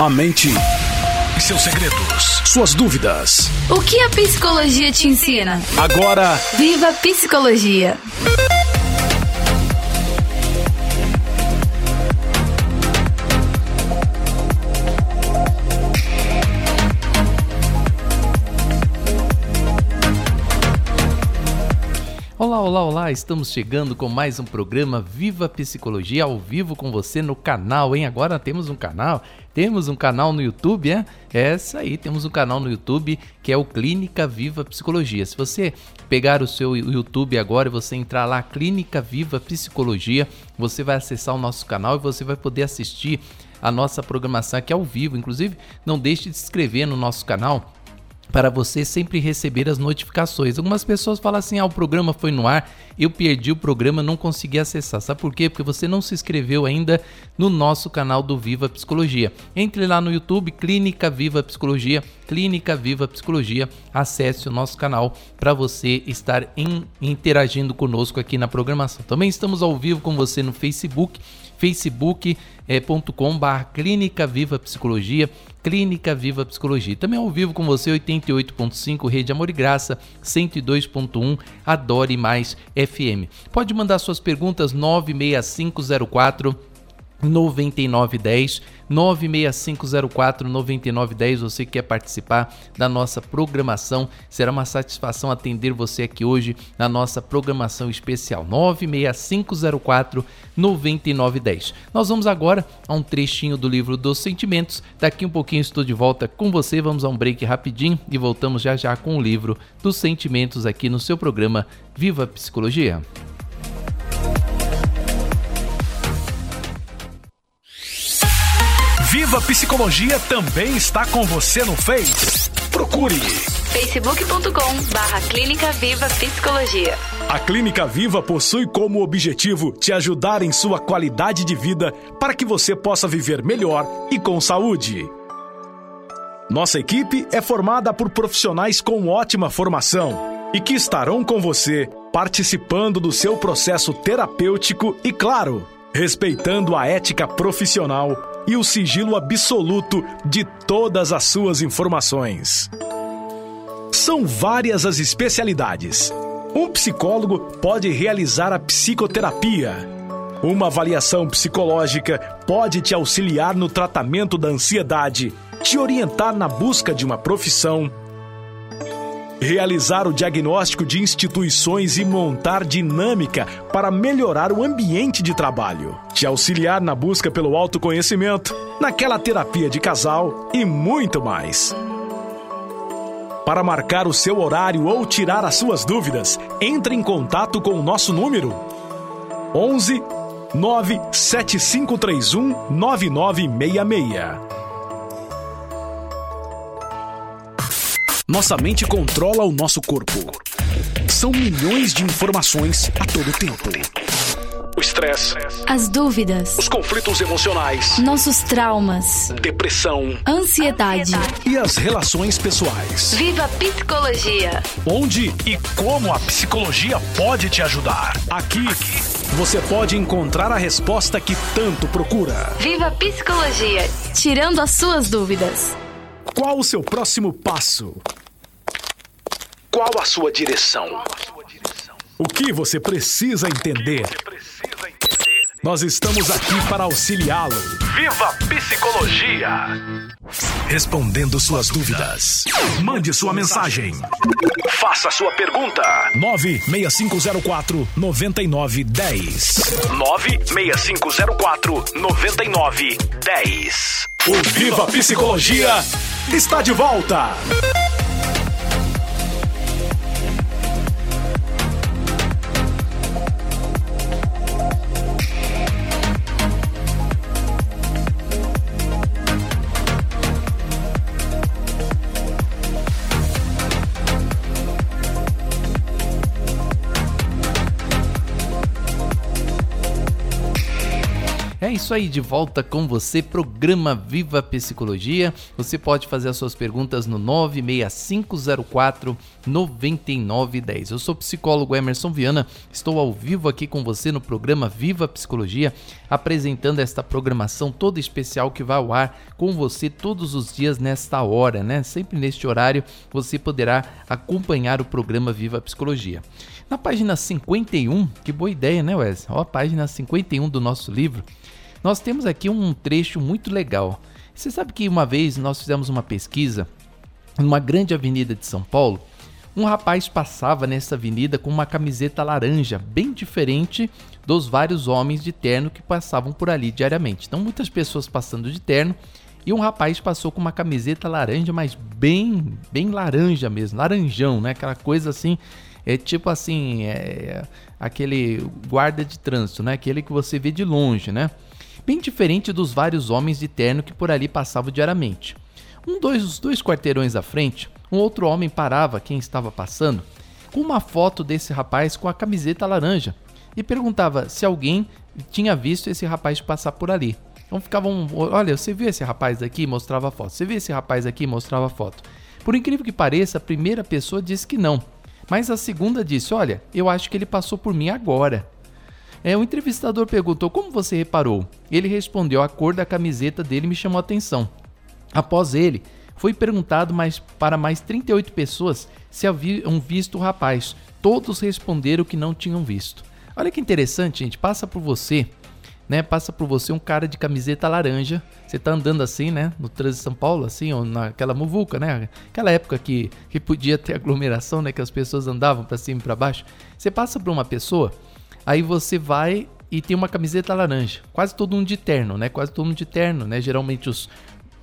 A mente e seus segredos. Suas dúvidas. O que a psicologia te ensina? Agora. Viva Psicologia! Olá, olá, olá! Estamos chegando com mais um programa Viva Psicologia ao vivo com você no canal, hein? Agora temos um canal, temos um canal no YouTube, é? É isso aí, temos um canal no YouTube que é o Clínica Viva Psicologia. Se você pegar o seu YouTube agora e você entrar lá, Clínica Viva Psicologia, você vai acessar o nosso canal e você vai poder assistir a nossa programação aqui ao vivo. Inclusive, não deixe de se inscrever no nosso canal para você sempre receber as notificações. Algumas pessoas falam assim: ah, o programa foi no ar, eu perdi o programa, não consegui acessar. Sabe por quê? Porque você não se inscreveu ainda no nosso canal do Viva Psicologia. Entre lá no YouTube, Clínica Viva Psicologia, Clínica Viva Psicologia, acesse o nosso canal para você estar in, interagindo conosco aqui na programação. Também estamos ao vivo com você no Facebook facebook.com.br Clínica Viva Psicologia, Clínica Viva Psicologia. Também ao vivo com você 88.5 Rede Amor e Graça, 102.1 Adore Mais FM. Pode mandar suas perguntas 96504 9910 96504 9910. Você quer participar da nossa programação? Será uma satisfação atender você aqui hoje na nossa programação especial 96504 9910. Nós vamos agora a um trechinho do livro dos sentimentos. Daqui um pouquinho estou de volta com você. Vamos a um break rapidinho e voltamos já já com o livro dos sentimentos aqui no seu programa Viva Psicologia. Viva Psicologia também está com você no Face. Procure facebook.com barra Clínica Viva Psicologia. A Clínica Viva possui como objetivo te ajudar em sua qualidade de vida para que você possa viver melhor e com saúde. Nossa equipe é formada por profissionais com ótima formação e que estarão com você participando do seu processo terapêutico e, claro, respeitando a ética profissional e o sigilo absoluto de todas as suas informações. São várias as especialidades. Um psicólogo pode realizar a psicoterapia. Uma avaliação psicológica pode te auxiliar no tratamento da ansiedade, te orientar na busca de uma profissão realizar o diagnóstico de instituições e montar dinâmica para melhorar o ambiente de trabalho, te auxiliar na busca pelo autoconhecimento, naquela terapia de casal e muito mais. Para marcar o seu horário ou tirar as suas dúvidas, entre em contato com o nosso número 11 97531 9966. Nossa mente controla o nosso corpo. São milhões de informações a todo tempo. O estresse, as dúvidas, os conflitos emocionais, nossos traumas, depressão, ansiedade e as relações pessoais. Viva Psicologia! Onde e como a psicologia pode te ajudar? Aqui, Aqui. você pode encontrar a resposta que tanto procura. Viva Psicologia! Tirando as suas dúvidas. Qual o seu próximo passo? Qual a sua direção? O que você precisa entender? Nós estamos aqui para auxiliá-lo. Viva Psicologia! Respondendo suas dúvidas. Mande sua mensagem. Faça sua pergunta. 96504 9910. 96504 9910. O Viva Psicologia está de volta. Isso aí, de volta com você, programa Viva Psicologia. Você pode fazer as suas perguntas no 96504 9910. Eu sou o psicólogo Emerson Viana, estou ao vivo aqui com você no programa Viva Psicologia, apresentando esta programação toda especial que vai ao ar com você todos os dias nesta hora, né? Sempre neste horário você poderá acompanhar o programa Viva Psicologia. Na página 51, que boa ideia, né, Wes? Ó, a página 51 do nosso livro nós temos aqui um trecho muito legal. Você sabe que uma vez nós fizemos uma pesquisa numa grande avenida de São Paulo. Um rapaz passava nessa avenida com uma camiseta laranja, bem diferente dos vários homens de terno que passavam por ali diariamente. Então, muitas pessoas passando de terno e um rapaz passou com uma camiseta laranja, mas bem, bem laranja mesmo, laranjão, né? Aquela coisa assim, é tipo assim, é, aquele guarda de trânsito, né? Aquele que você vê de longe, né? Bem diferente dos vários homens de terno que por ali passavam diariamente. Um dos dois quarteirões à frente, um outro homem parava quem estava passando com uma foto desse rapaz com a camiseta laranja e perguntava se alguém tinha visto esse rapaz passar por ali. Então ficavam, olha, você viu esse rapaz aqui? Mostrava a foto. Você viu esse rapaz aqui? Mostrava a foto. Por incrível que pareça, a primeira pessoa disse que não, mas a segunda disse: Olha, eu acho que ele passou por mim agora. É, o entrevistador perguntou como você reparou. Ele respondeu: a cor da camiseta dele me chamou a atenção. Após ele, foi perguntado mais, para mais 38 pessoas se haviam visto o rapaz. Todos responderam que não tinham visto. Olha que interessante, gente. Passa por você, né? Passa por você um cara de camiseta laranja. Você tá andando assim, né? No trânsito de São Paulo, assim, ou naquela muvuca, né? Aquela época que, que podia ter aglomeração, né? Que as pessoas andavam para cima e para baixo. Você passa por uma pessoa Aí você vai e tem uma camiseta laranja. Quase todo mundo de terno, né? Quase todo mundo de terno, né? Geralmente os,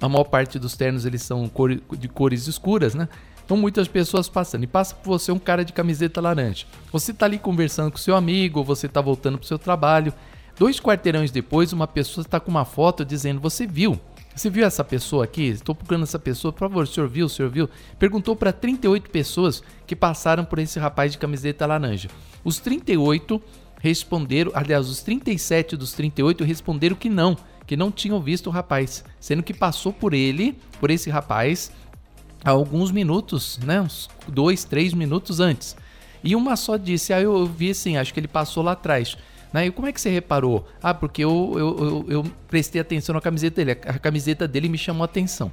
a maior parte dos ternos eles são cor, de cores escuras, né? Então muitas pessoas passando e passa por você um cara de camiseta laranja. Você tá ali conversando com seu amigo, você tá voltando pro seu trabalho. Dois quarteirões depois, uma pessoa está com uma foto dizendo: "Você viu? Você viu essa pessoa aqui? Estou procurando essa pessoa. Por favor, o senhor viu? O senhor viu?" Perguntou para 38 pessoas que passaram por esse rapaz de camiseta laranja. Os 38 responderam, aliás, os 37 dos 38 responderam que não, que não tinham visto o rapaz, sendo que passou por ele, por esse rapaz, há alguns minutos, né, uns dois, três minutos antes. E uma só disse, ah, eu vi assim, acho que ele passou lá atrás. Né? E como é que você reparou? Ah, porque eu, eu, eu, eu prestei atenção na camiseta dele, a camiseta dele me chamou a atenção.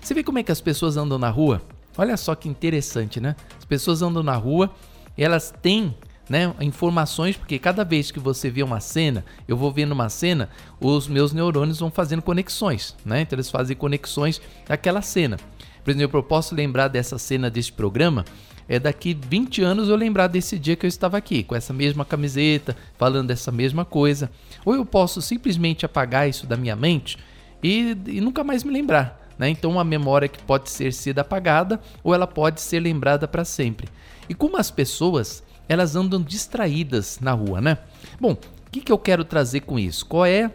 Você vê como é que as pessoas andam na rua? Olha só que interessante, né? As pessoas andam na rua, elas têm né, informações, porque cada vez que você vê uma cena, eu vou vendo uma cena, os meus neurônios vão fazendo conexões, né? Então eles fazem conexões daquela cena. Por exemplo, eu posso lembrar dessa cena desse programa, é daqui 20 anos eu lembrar desse dia que eu estava aqui, com essa mesma camiseta, falando dessa mesma coisa. Ou eu posso simplesmente apagar isso da minha mente e, e nunca mais me lembrar. Né? Então, uma memória que pode ser sido apagada ou ela pode ser lembrada para sempre. E como as pessoas elas andam distraídas na rua, né? Bom, o que, que eu quero trazer com isso? Qual é,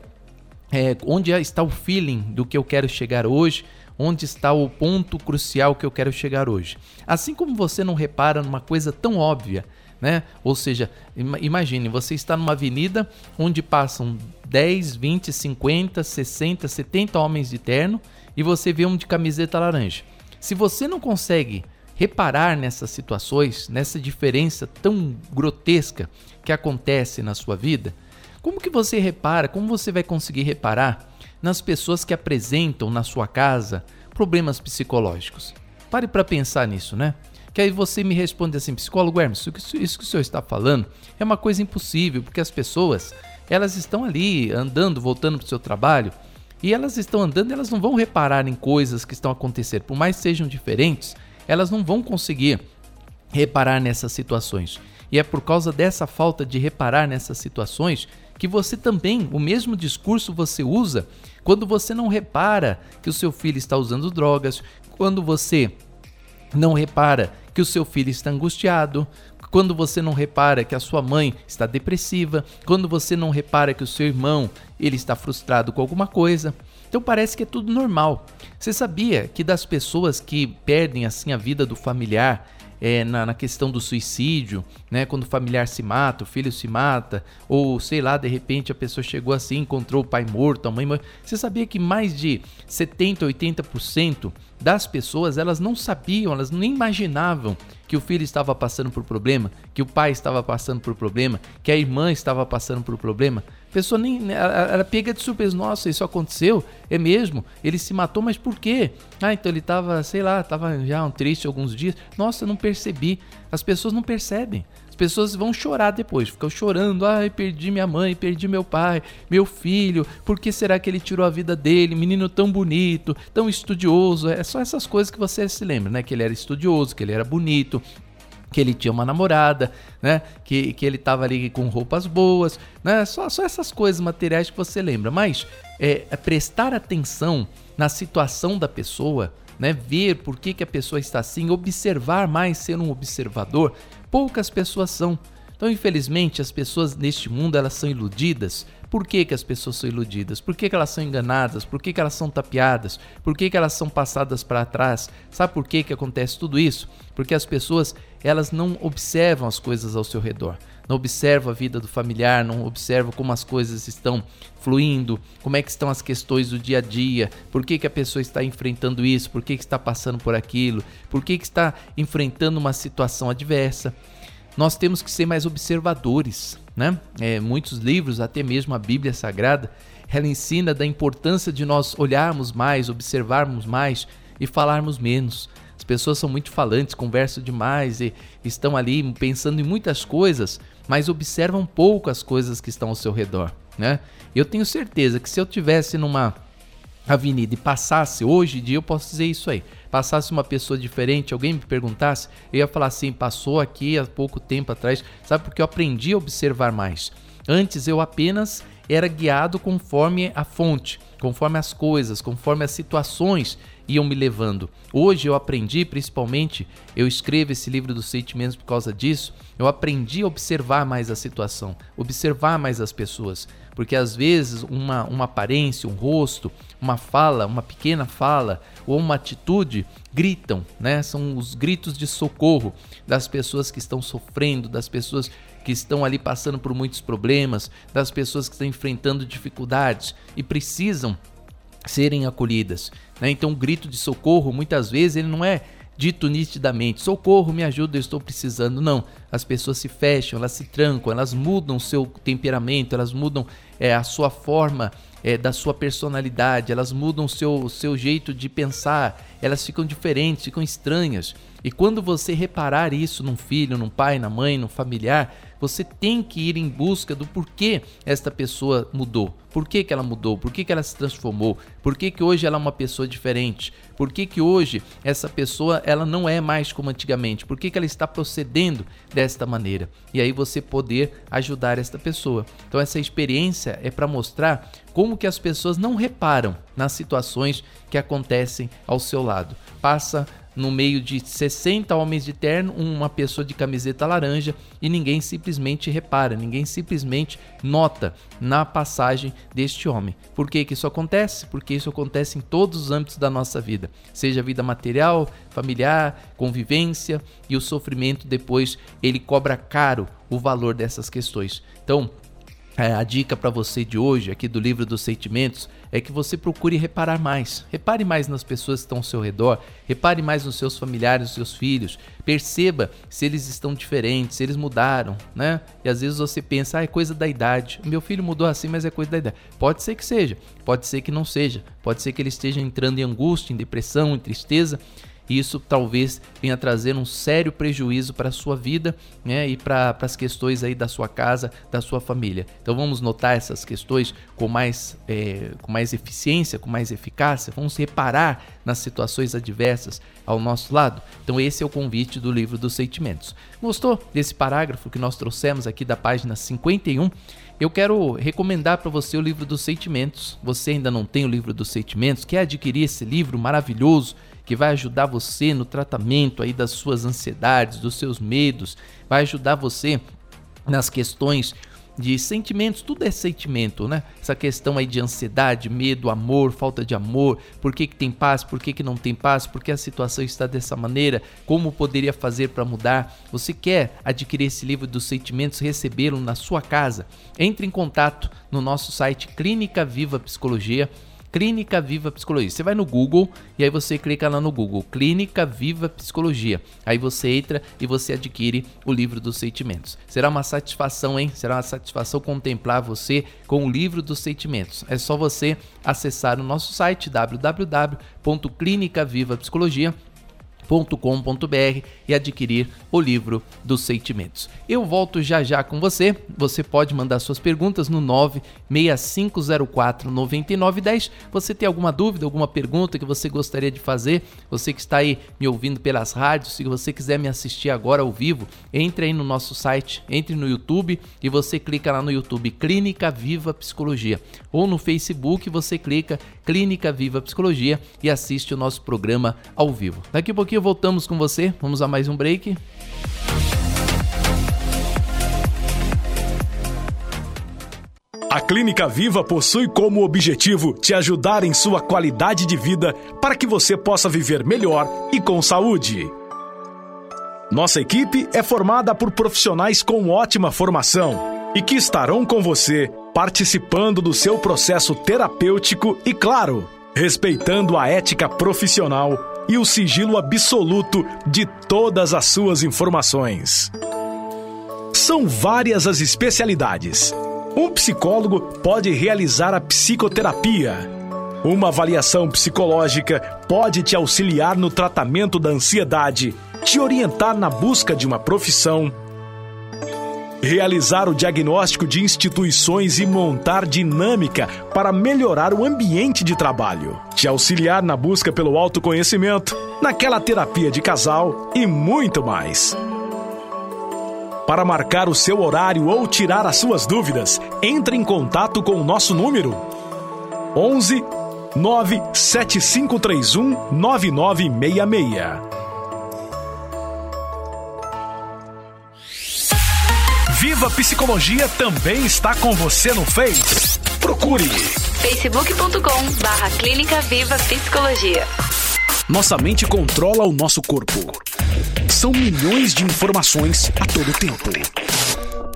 é onde está o feeling do que eu quero chegar hoje? Onde está o ponto crucial que eu quero chegar hoje? Assim como você não repara numa coisa tão óbvia, né? Ou seja, imagine, você está numa avenida onde passam 10, 20, 50, 60, 70 homens de terno e você vê um de camiseta laranja. Se você não consegue reparar nessas situações, nessa diferença tão grotesca que acontece na sua vida? Como que você repara, como você vai conseguir reparar nas pessoas que apresentam na sua casa problemas psicológicos? Pare para pensar nisso, né? Que aí você me responde assim, psicólogo Hermes, isso que o senhor está falando é uma coisa impossível, porque as pessoas, elas estão ali andando, voltando para o seu trabalho, e elas estão andando, elas não vão reparar em coisas que estão acontecendo, por mais sejam diferentes, elas não vão conseguir reparar nessas situações. E é por causa dessa falta de reparar nessas situações que você também, o mesmo discurso você usa quando você não repara que o seu filho está usando drogas, quando você não repara que o seu filho está angustiado, quando você não repara que a sua mãe está depressiva, quando você não repara que o seu irmão ele está frustrado com alguma coisa. Então parece que é tudo normal. Você sabia que das pessoas que perdem assim a vida do familiar, é, na, na, questão do suicídio, né? Quando o familiar se mata, o filho se mata, ou sei lá, de repente a pessoa chegou assim, encontrou o pai morto, a mãe morta. Você sabia que mais de 70, 80% das pessoas elas não sabiam, elas nem imaginavam que o filho estava passando por problema, que o pai estava passando por problema, que a irmã estava passando por problema. Pessoa nem né, ela, pega de surpresa, nossa, isso aconteceu? É mesmo? Ele se matou, mas por quê? Ah, então ele estava, sei lá, estava já um triste alguns dias. Nossa, eu não percebi. As pessoas não percebem. As pessoas vão chorar depois, ficam chorando. Ai, perdi minha mãe, perdi meu pai, meu filho. Por que será que ele tirou a vida dele? Menino tão bonito, tão estudioso. É só essas coisas que você se lembra, né? Que ele era estudioso, que ele era bonito, que ele tinha uma namorada, né? Que, que ele tava ali com roupas boas, né? Só, só essas coisas materiais que você lembra. Mas é, é prestar atenção na situação da pessoa, né? Ver por que, que a pessoa está assim, observar mais, ser um observador, poucas pessoas são. Então, infelizmente, as pessoas neste mundo elas são iludidas. Por que, que as pessoas são iludidas? Por que, que elas são enganadas? Por que, que elas são tapeadas? Por que, que elas são passadas para trás? Sabe por que, que acontece tudo isso? Porque as pessoas elas não observam as coisas ao seu redor. Não observam a vida do familiar, não observam como as coisas estão fluindo, como é que estão as questões do dia a dia, por que, que a pessoa está enfrentando isso, por que, que está passando por aquilo, por que, que está enfrentando uma situação adversa nós temos que ser mais observadores, né? É, muitos livros, até mesmo a Bíblia Sagrada, ela ensina da importância de nós olharmos mais, observarmos mais e falarmos menos. As pessoas são muito falantes, conversam demais e estão ali pensando em muitas coisas, mas observam pouco as coisas que estão ao seu redor, né? Eu tenho certeza que se eu tivesse numa avenida e passasse hoje em dia, eu posso dizer isso aí passasse uma pessoa diferente, alguém me perguntasse, eu ia falar assim: passou aqui há pouco tempo atrás, sabe? Porque eu aprendi a observar mais. Antes eu apenas era guiado conforme a fonte, conforme as coisas, conforme as situações iam me levando. Hoje eu aprendi, principalmente, eu escrevo esse livro dos sentimentos por causa disso, eu aprendi a observar mais a situação, observar mais as pessoas, porque às vezes uma, uma aparência, um rosto, uma fala, uma pequena fala ou uma atitude gritam, né? São os gritos de socorro das pessoas que estão sofrendo, das pessoas que estão ali passando por muitos problemas, das pessoas que estão enfrentando dificuldades e precisam serem acolhidas. Né? Então, o grito de socorro, muitas vezes, ele não é dito nitidamente: socorro, me ajuda, eu estou precisando. Não. As pessoas se fecham, elas se trancam, elas mudam seu temperamento, elas mudam é, a sua forma é, da sua personalidade, elas mudam seu, seu jeito de pensar, elas ficam diferentes, ficam estranhas. E quando você reparar isso num filho, num pai, na mãe, num familiar, você tem que ir em busca do porquê esta pessoa mudou. Por que, que ela mudou? Por que, que ela se transformou? Por que, que hoje ela é uma pessoa diferente? Por que, que hoje essa pessoa ela não é mais como antigamente? Por que, que ela está procedendo desta maneira? E aí você poder ajudar esta pessoa. Então essa experiência é para mostrar como que as pessoas não reparam nas situações que acontecem ao seu lado. Passa no meio de 60 homens de terno, uma pessoa de camiseta laranja e ninguém simplesmente repara, ninguém simplesmente nota na passagem deste homem. Por que, que isso acontece? Porque isso acontece em todos os âmbitos da nossa vida, seja vida material, familiar, convivência e o sofrimento depois ele cobra caro o valor dessas questões. Então, é, a dica para você de hoje, aqui do livro dos sentimentos, é que você procure reparar mais. Repare mais nas pessoas que estão ao seu redor, repare mais nos seus familiares, nos seus filhos. Perceba se eles estão diferentes, se eles mudaram, né? E às vezes você pensa, ah, é coisa da idade. Meu filho mudou assim, mas é coisa da idade. Pode ser que seja, pode ser que não seja. Pode ser que ele esteja entrando em angústia, em depressão, em tristeza isso talvez venha trazer um sério prejuízo para a sua vida né, e para as questões aí da sua casa, da sua família. Então vamos notar essas questões com mais, é, com mais eficiência, com mais eficácia, vamos reparar nas situações adversas ao nosso lado. Então esse é o convite do livro dos sentimentos. Gostou desse parágrafo que nós trouxemos aqui da página 51? Eu quero recomendar para você o livro dos sentimentos. Você ainda não tem o livro dos sentimentos? Quer adquirir esse livro maravilhoso? Que vai ajudar você no tratamento aí das suas ansiedades, dos seus medos, vai ajudar você nas questões de sentimentos, tudo é sentimento, né? Essa questão aí de ansiedade, medo, amor, falta de amor, por que, que tem paz, por que, que não tem paz, por que a situação está dessa maneira, como poderia fazer para mudar. Você quer adquirir esse livro dos sentimentos, recebê-lo na sua casa? Entre em contato no nosso site Clínica Viva Psicologia Clínica Viva Psicologia. Você vai no Google e aí você clica lá no Google, Clínica Viva Psicologia. Aí você entra e você adquire o livro dos sentimentos. Será uma satisfação, hein? Será uma satisfação contemplar você com o livro dos sentimentos. É só você acessar o nosso site www.clinicavivapsicologia.com com.br e adquirir o livro dos sentimentos. Eu volto já já com você. Você pode mandar suas perguntas no 96504 9910. Você tem alguma dúvida, alguma pergunta que você gostaria de fazer? Você que está aí me ouvindo pelas rádios, se você quiser me assistir agora ao vivo, entre aí no nosso site, entre no YouTube e você clica lá no YouTube Clínica Viva Psicologia ou no Facebook você clica Clínica Viva Psicologia e assiste o nosso programa ao vivo. Daqui a pouquinho voltamos com você. Vamos a mais um break. A Clínica Viva possui como objetivo te ajudar em sua qualidade de vida para que você possa viver melhor e com saúde. Nossa equipe é formada por profissionais com ótima formação e que estarão com você participando do seu processo terapêutico e, claro, respeitando a ética profissional e o sigilo absoluto de todas as suas informações. São várias as especialidades. Um psicólogo pode realizar a psicoterapia. Uma avaliação psicológica pode te auxiliar no tratamento da ansiedade, te orientar na busca de uma profissão realizar o diagnóstico de instituições e montar dinâmica para melhorar o ambiente de trabalho, te auxiliar na busca pelo autoconhecimento, naquela terapia de casal e muito mais. Para marcar o seu horário ou tirar as suas dúvidas, entre em contato com o nosso número 11 97531 9966. Viva Psicologia também está com você no Face. Procure facebook.com barra Clínica Viva Psicologia. Nossa mente controla o nosso corpo. São milhões de informações a todo tempo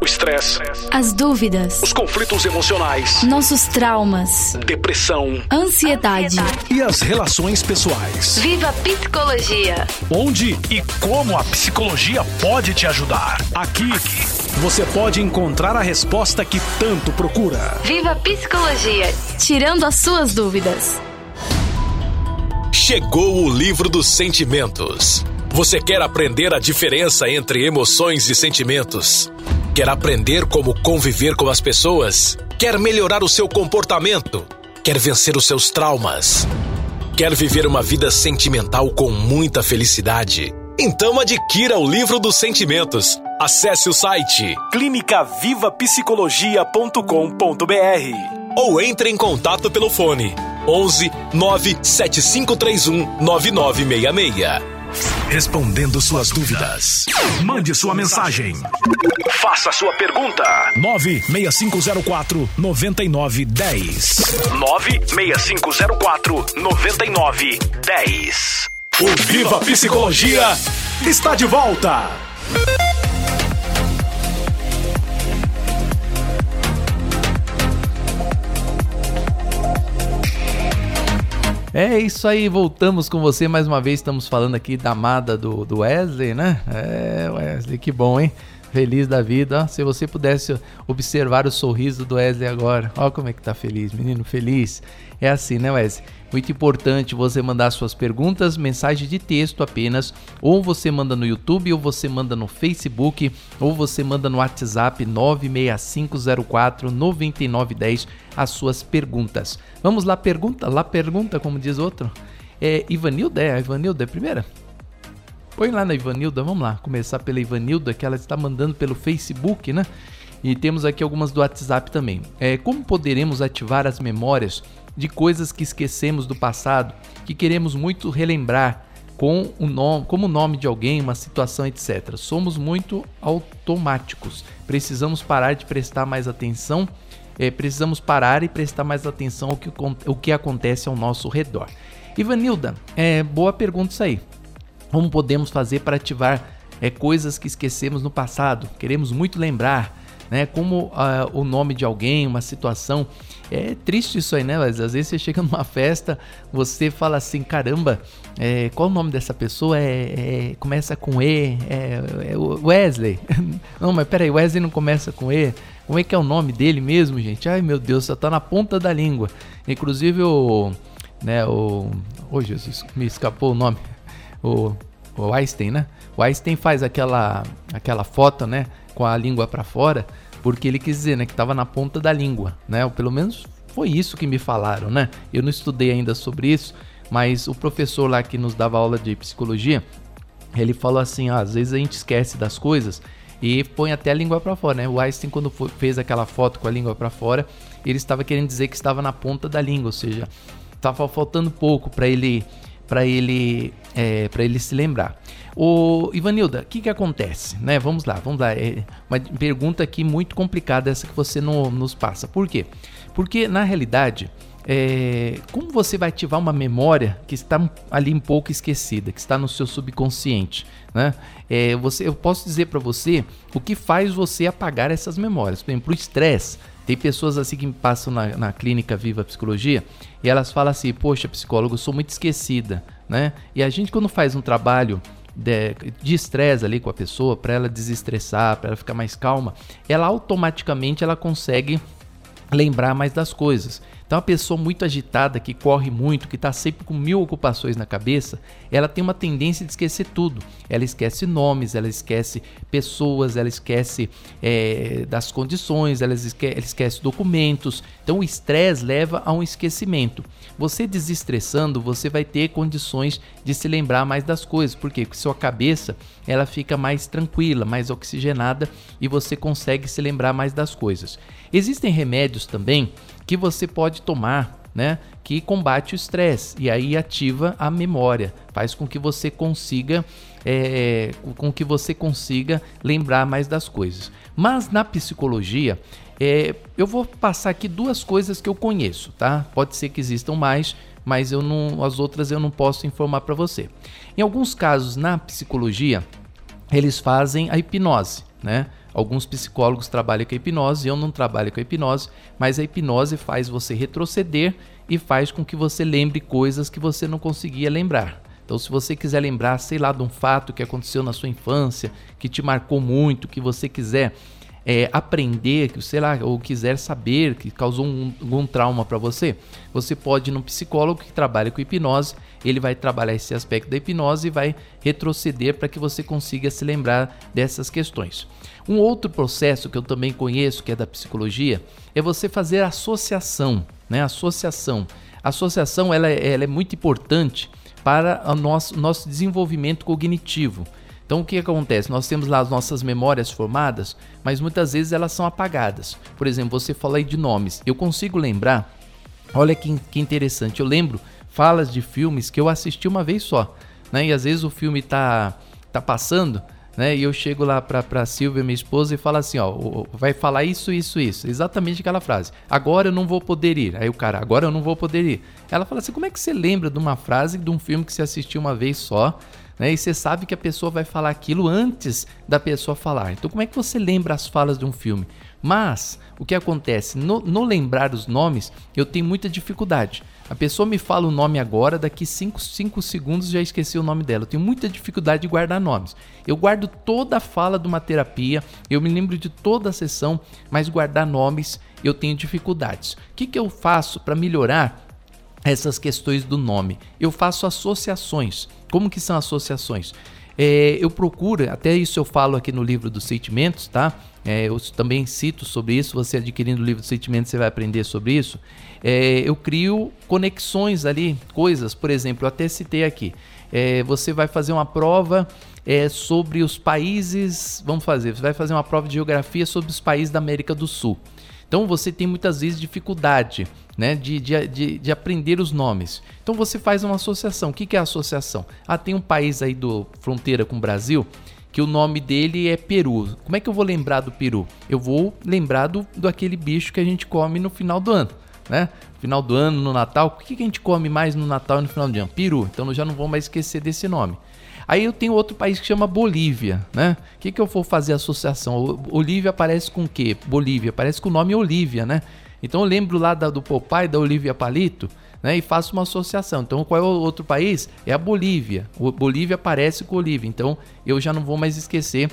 o estresse, as dúvidas, os conflitos emocionais, nossos traumas, depressão, ansiedade, e as relações pessoais. Viva Psicologia! Onde e como a psicologia pode te ajudar? Aqui, Aqui. Você pode encontrar a resposta que tanto procura. Viva Psicologia! Tirando as suas dúvidas. Chegou o livro dos sentimentos. Você quer aprender a diferença entre emoções e sentimentos? Quer aprender como conviver com as pessoas? Quer melhorar o seu comportamento? Quer vencer os seus traumas? Quer viver uma vida sentimental com muita felicidade? Então adquira o livro dos sentimentos. Acesse o site clinicavivapsicologia.com.br ou entre em contato pelo fone 11 97531 9966. Respondendo suas dúvidas. Mande sua mensagem. Faça sua pergunta. 96504 9910. 96504 9910. O Viva Psicologia está de volta. É isso aí, voltamos com você mais uma vez. Estamos falando aqui da amada do, do Wesley, né? É, Wesley, que bom, hein? Feliz da vida. Se você pudesse observar o sorriso do Wesley agora. Olha como é que tá feliz, menino feliz. É assim, né, Wesley? Muito importante você mandar suas perguntas, mensagem de texto apenas, ou você manda no YouTube, ou você manda no Facebook, ou você manda no WhatsApp 96504 9910 as suas perguntas. Vamos lá, pergunta, lá pergunta, como diz outro. É Ivanilda, é a Ivanilda é a primeira? Põe lá na Ivanilda, vamos lá, começar pela Ivanilda, que ela está mandando pelo Facebook, né? E temos aqui algumas do WhatsApp também. É, como poderemos ativar as memórias de coisas que esquecemos do passado, que queremos muito relembrar, com o nome, como o nome de alguém, uma situação, etc. Somos muito automáticos. Precisamos parar de prestar mais atenção. É, precisamos parar e prestar mais atenção ao que, o que acontece ao nosso redor. Ivanilda, é, boa pergunta isso aí. Como podemos fazer para ativar é, coisas que esquecemos no passado? Queremos muito lembrar, né? Como uh, o nome de alguém, uma situação. É triste isso aí, né? Mas às vezes você chega numa festa, você fala assim, caramba, é, qual o nome dessa pessoa? É, é começa com E, é, é Wesley. não, mas peraí, Wesley não começa com E. Como é que é o nome dele mesmo, gente? Ai meu Deus, só tá na ponta da língua. Inclusive o. Né, o. Oh Jesus, me escapou o nome. O, o Einstein, né? O Einstein faz aquela, aquela foto, né? Com a língua para fora porque ele quis dizer, né, que estava na ponta da língua, né? Ou pelo menos foi isso que me falaram, né? Eu não estudei ainda sobre isso, mas o professor lá que nos dava aula de psicologia, ele falou assim, ah, às vezes a gente esquece das coisas e põe até a língua para fora, né? O Einstein quando foi, fez aquela foto com a língua para fora, ele estava querendo dizer que estava na ponta da língua, ou seja, estava faltando pouco para ele para ele é, para ele se lembrar. O Ivanilda, o que, que acontece? Né? Vamos lá, vamos lá. É uma pergunta aqui muito complicada essa que você no, nos passa. Por quê? Porque na realidade, é, como você vai ativar uma memória que está ali um pouco esquecida, que está no seu subconsciente? Né? É, você, eu posso dizer para você o que faz você apagar essas memórias. Por exemplo, o estresse. Tem pessoas assim que passam na, na clínica Viva Psicologia e elas falam assim: Poxa, psicólogo, eu sou muito esquecida. Né? E a gente, quando faz um trabalho de estresse ali com a pessoa, para ela desestressar, para ela ficar mais calma, ela automaticamente ela consegue lembrar mais das coisas. Então, a pessoa muito agitada, que corre muito, que está sempre com mil ocupações na cabeça, ela tem uma tendência de esquecer tudo. Ela esquece nomes, ela esquece pessoas, ela esquece é, das condições, ela esquece, ela esquece documentos. Então, o estresse leva a um esquecimento. Você desestressando, você vai ter condições de se lembrar mais das coisas. Por quê? Porque sua cabeça ela fica mais tranquila, mais oxigenada e você consegue se lembrar mais das coisas. Existem remédios também que você pode tomar, né, que combate o estresse e aí ativa a memória, faz com que você consiga é, com que você consiga lembrar mais das coisas. Mas na psicologia, é, eu vou passar aqui duas coisas que eu conheço, tá? Pode ser que existam mais, mas eu não, as outras eu não posso informar para você. Em alguns casos na psicologia, eles fazem a hipnose, né? Alguns psicólogos trabalham com a hipnose, eu não trabalho com a hipnose, mas a hipnose faz você retroceder e faz com que você lembre coisas que você não conseguia lembrar. Então, se você quiser lembrar, sei lá, de um fato que aconteceu na sua infância, que te marcou muito, que você quiser é, aprender, que sei lá, ou quiser saber, que causou um, algum trauma para você, você pode ir num psicólogo que trabalha com hipnose, ele vai trabalhar esse aspecto da hipnose e vai retroceder para que você consiga se lembrar dessas questões. Um outro processo que eu também conheço, que é da psicologia, é você fazer associação, né? Associação. Associação ela, é, ela é muito importante para o nosso, nosso desenvolvimento cognitivo. Então o que acontece? Nós temos lá as nossas memórias formadas, mas muitas vezes elas são apagadas. Por exemplo, você fala aí de nomes. Eu consigo lembrar, olha que, que interessante, eu lembro falas de filmes que eu assisti uma vez só. Né? E às vezes o filme tá, tá passando, né? E eu chego lá pra, pra Silvia, minha esposa, e falo assim, ó, vai falar isso, isso, isso. Exatamente aquela frase. Agora eu não vou poder ir. Aí o cara, agora eu não vou poder ir. Ela fala assim, como é que você lembra de uma frase de um filme que você assistiu uma vez só, né? E você sabe que a pessoa vai falar aquilo antes da pessoa falar. Então como é que você lembra as falas de um filme? Mas o que acontece? No, no lembrar os nomes, eu tenho muita dificuldade. A pessoa me fala o nome agora, daqui 5 segundos já esqueci o nome dela. Eu tenho muita dificuldade de guardar nomes. Eu guardo toda a fala de uma terapia, eu me lembro de toda a sessão, mas guardar nomes eu tenho dificuldades. O que, que eu faço para melhorar essas questões do nome? Eu faço associações. Como que são associações? É, eu procuro, até isso eu falo aqui no livro dos sentimentos, tá? É, eu também cito sobre isso. Você adquirindo o livro dos sentimentos, você vai aprender sobre isso. É, eu crio conexões ali, coisas, por exemplo, eu até citei aqui. É, você vai fazer uma prova é, sobre os países. Vamos fazer, você vai fazer uma prova de geografia sobre os países da América do Sul. Então você tem muitas vezes dificuldade né, de, de, de, de, aprender os nomes. Então você faz uma associação. O que, que é associação? Ah, tem um país aí do fronteira com o Brasil que o nome dele é peru. Como é que eu vou lembrar do peru? Eu vou lembrar do, do aquele bicho que a gente come no final do ano, né? Final do ano, no Natal. O que, que a gente come mais no Natal e no final do ano? Peru. Então eu já não vou mais esquecer desse nome. Aí eu tenho outro país que chama Bolívia, né? O que, que eu vou fazer associação? Olívia aparece com o quê? Bolívia, aparece com o nome Olívia, né? Então eu lembro lá da, do Popeye, da Olívia Palito, né? E faço uma associação. Então qual é o outro país? É a Bolívia. O Bolívia aparece com Olívia. Então eu já não vou mais esquecer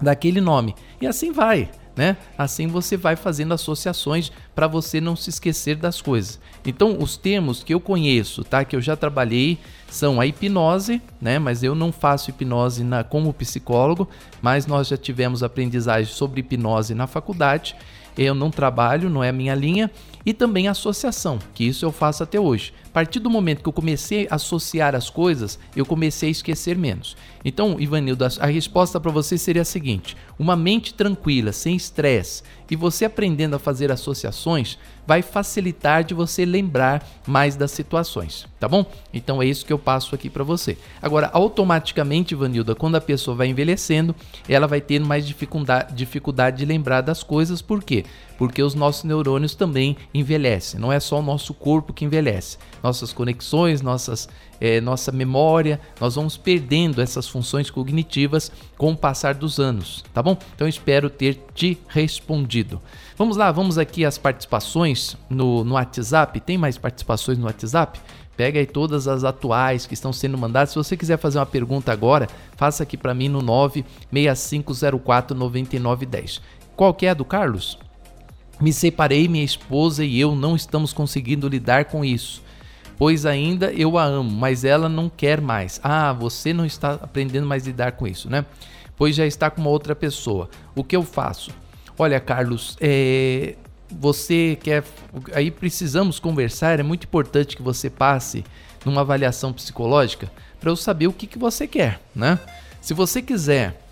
daquele nome. E assim vai né? Assim você vai fazendo associações para você não se esquecer das coisas. Então, os termos que eu conheço, tá? Que eu já trabalhei são a hipnose, né? Mas eu não faço hipnose na, como psicólogo, mas nós já tivemos aprendizagem sobre hipnose na faculdade. Eu não trabalho, não é a minha linha, e também associação, que isso eu faço até hoje. Partir do momento que eu comecei a associar as coisas, eu comecei a esquecer menos. Então, Ivanildo, a resposta para você seria a seguinte: uma mente tranquila, sem estresse, e você aprendendo a fazer associações, vai facilitar de você lembrar mais das situações, tá bom? Então é isso que eu passo aqui para você. Agora, automaticamente, Ivanilda, quando a pessoa vai envelhecendo, ela vai ter mais dificuldade, dificuldade de lembrar das coisas, por quê? Porque os nossos neurônios também envelhecem, não é só o nosso corpo que envelhece. Nossas conexões, nossas, é, nossa memória, nós vamos perdendo essas funções cognitivas com o passar dos anos, tá bom? Então espero ter te respondido. Vamos lá, vamos aqui às participações no, no WhatsApp. Tem mais participações no WhatsApp? Pega aí todas as atuais que estão sendo mandadas. Se você quiser fazer uma pergunta agora, faça aqui para mim no 965049910. Qual que é a do Carlos? Me separei, minha esposa e eu não estamos conseguindo lidar com isso. Pois ainda eu a amo, mas ela não quer mais. Ah, você não está aprendendo mais a lidar com isso, né? Pois já está com uma outra pessoa. O que eu faço? Olha, Carlos, é, você quer. Aí precisamos conversar. É muito importante que você passe numa avaliação psicológica para eu saber o que, que você quer, né? Se você quiser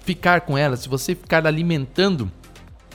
ficar com ela, se você ficar alimentando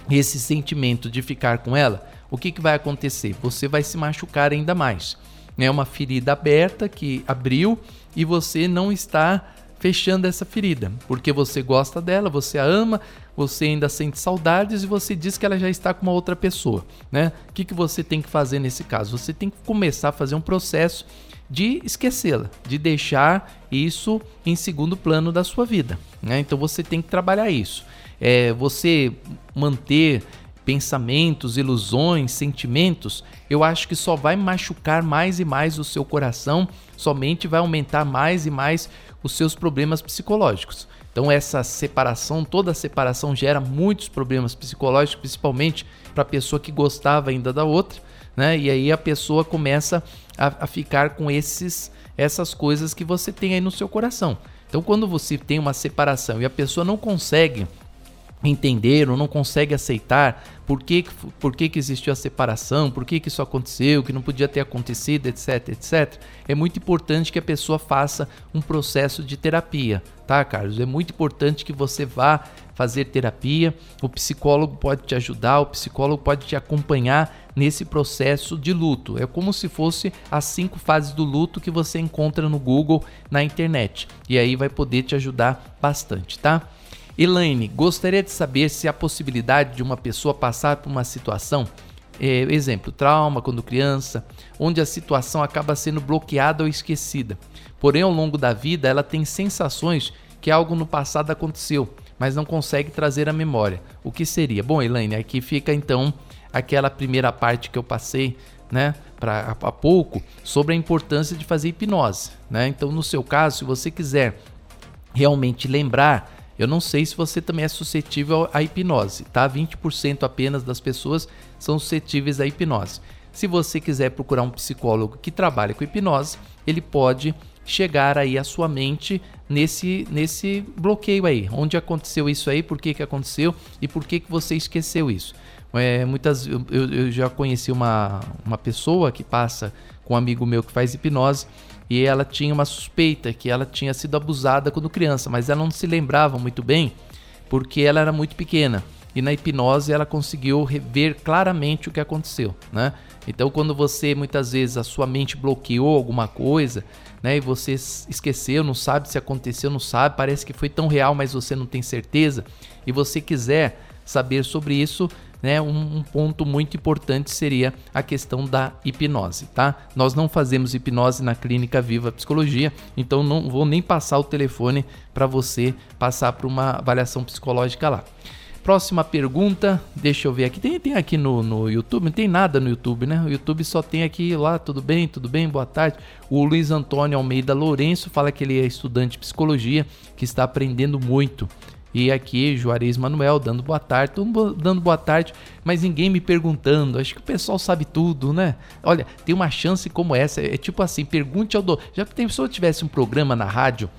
esse sentimento de ficar com ela, o que, que vai acontecer? Você vai se machucar ainda mais. É uma ferida aberta que abriu e você não está fechando essa ferida, porque você gosta dela, você a ama, você ainda sente saudades e você diz que ela já está com uma outra pessoa, né? O que, que você tem que fazer nesse caso? Você tem que começar a fazer um processo de esquecê-la, de deixar isso em segundo plano da sua vida, né? Então você tem que trabalhar isso é, você manter pensamentos, ilusões, sentimentos, eu acho que só vai machucar mais e mais o seu coração, somente vai aumentar mais e mais os seus problemas psicológicos. Então essa separação, toda separação gera muitos problemas psicológicos, principalmente para a pessoa que gostava ainda da outra, né? E aí a pessoa começa a, a ficar com esses essas coisas que você tem aí no seu coração. Então quando você tem uma separação e a pessoa não consegue entender ou não consegue aceitar por que, por que, que existiu a separação, por que, que isso aconteceu, que não podia ter acontecido, etc, etc, é muito importante que a pessoa faça um processo de terapia, tá, Carlos? É muito importante que você vá fazer terapia, o psicólogo pode te ajudar, o psicólogo pode te acompanhar nesse processo de luto. É como se fosse as cinco fases do luto que você encontra no Google, na internet, e aí vai poder te ajudar bastante, tá? Elaine, gostaria de saber se há possibilidade de uma pessoa passar por uma situação, é, exemplo, trauma quando criança, onde a situação acaba sendo bloqueada ou esquecida. Porém, ao longo da vida, ela tem sensações que algo no passado aconteceu, mas não consegue trazer a memória. O que seria? Bom, Elaine, aqui fica então aquela primeira parte que eu passei, né, para há pouco, sobre a importância de fazer hipnose, né? Então, no seu caso, se você quiser realmente lembrar eu não sei se você também é suscetível à hipnose, tá? 20% apenas das pessoas são suscetíveis à hipnose. Se você quiser procurar um psicólogo que trabalhe com hipnose, ele pode chegar aí à sua mente nesse, nesse bloqueio aí. Onde aconteceu isso aí, por que, que aconteceu e por que, que você esqueceu isso. É, muitas eu, eu já conheci uma, uma pessoa que passa com um amigo meu que faz hipnose e ela tinha uma suspeita que ela tinha sido abusada quando criança, mas ela não se lembrava muito bem porque ela era muito pequena. e na hipnose ela conseguiu ver claramente o que aconteceu, né? Então quando você muitas vezes a sua mente bloqueou alguma coisa, né, e você esqueceu, não sabe se aconteceu, não sabe, parece que foi tão real, mas você não tem certeza, e você quiser saber sobre isso, né, um, um, ponto muito importante seria a questão da hipnose, tá? Nós não fazemos hipnose na clínica Viva Psicologia, então não vou nem passar o telefone para você passar para uma avaliação psicológica lá. Próxima pergunta, deixa eu ver aqui. Tem, tem aqui no, no YouTube? Não tem nada no YouTube, né? O YouTube só tem aqui lá, tudo bem, tudo bem, boa tarde. O Luiz Antônio Almeida Lourenço fala que ele é estudante de psicologia, que está aprendendo muito. E aqui, Juarez Manuel, dando boa tarde, todo dando boa tarde, mas ninguém me perguntando. Acho que o pessoal sabe tudo, né? Olha, tem uma chance como essa, é tipo assim, pergunte ao doutor. Já tem pessoa que tivesse um programa na rádio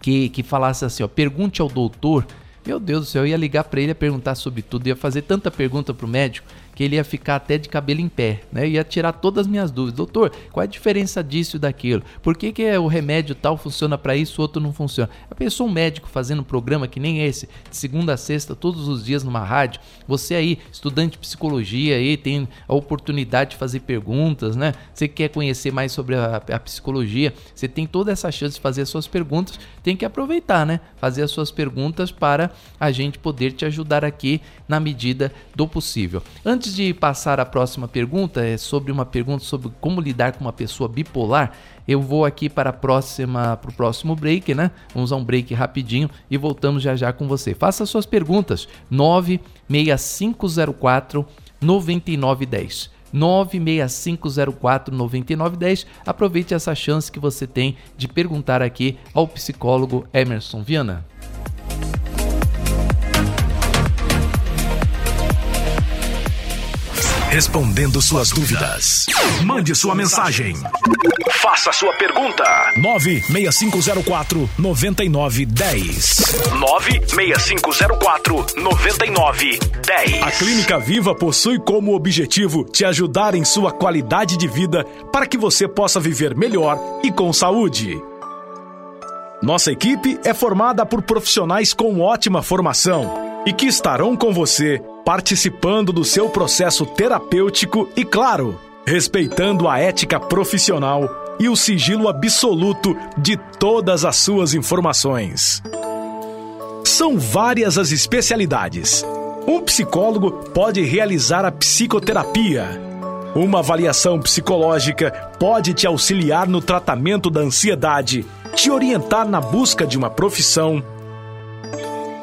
que, que falasse assim, ó, pergunte ao doutor. Meu Deus do céu, eu ia ligar para ele a perguntar sobre tudo, ia fazer tanta pergunta pro médico que ele ia ficar até de cabelo em pé, né? Ia tirar todas as minhas dúvidas. Doutor, qual é a diferença disso e daquilo? Por que, que o remédio tal funciona para isso, o outro não funciona? A pessoa, um médico fazendo um programa que nem esse, de segunda a sexta, todos os dias numa rádio, você aí, estudante de psicologia aí, tem a oportunidade de fazer perguntas, né? Você quer conhecer mais sobre a, a psicologia, você tem toda essa chance de fazer as suas perguntas, tem que aproveitar, né? Fazer as suas perguntas para a gente poder te ajudar aqui na medida do possível. Antes Antes de passar à próxima pergunta, é sobre uma pergunta sobre como lidar com uma pessoa bipolar. Eu vou aqui para a próxima, para o próximo break, né? Vamos a um break rapidinho e voltamos já já com você. Faça suas perguntas. 96504 9910. 96504 9910. Aproveite essa chance que você tem de perguntar aqui ao psicólogo Emerson Viana. Respondendo suas dúvidas. Mande sua mensagem. Faça sua pergunta. 96504 9910. 96504 9910. A Clínica Viva possui como objetivo te ajudar em sua qualidade de vida para que você possa viver melhor e com saúde. Nossa equipe é formada por profissionais com ótima formação e que estarão com você participando do seu processo terapêutico e, claro, respeitando a ética profissional e o sigilo absoluto de todas as suas informações. São várias as especialidades. Um psicólogo pode realizar a psicoterapia. Uma avaliação psicológica pode te auxiliar no tratamento da ansiedade, te orientar na busca de uma profissão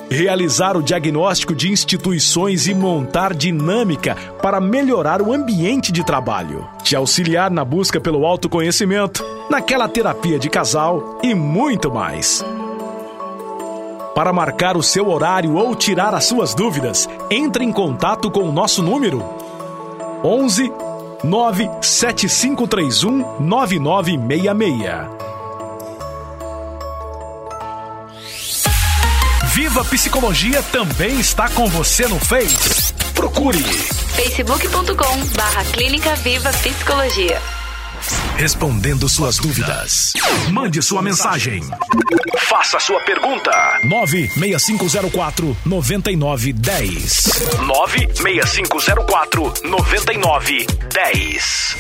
realizar o diagnóstico de instituições e montar dinâmica para melhorar o ambiente de trabalho, te auxiliar na busca pelo autoconhecimento, naquela terapia de casal e muito mais. Para marcar o seu horário ou tirar as suas dúvidas, entre em contato com o nosso número 11 97531 9966. Viva Psicologia também está com você no Face. Procure facebook.com barra Clínica Viva Psicologia. Respondendo suas dúvidas. Mande sua mensagem. Faça sua pergunta. 96504 9910. 96504 9910.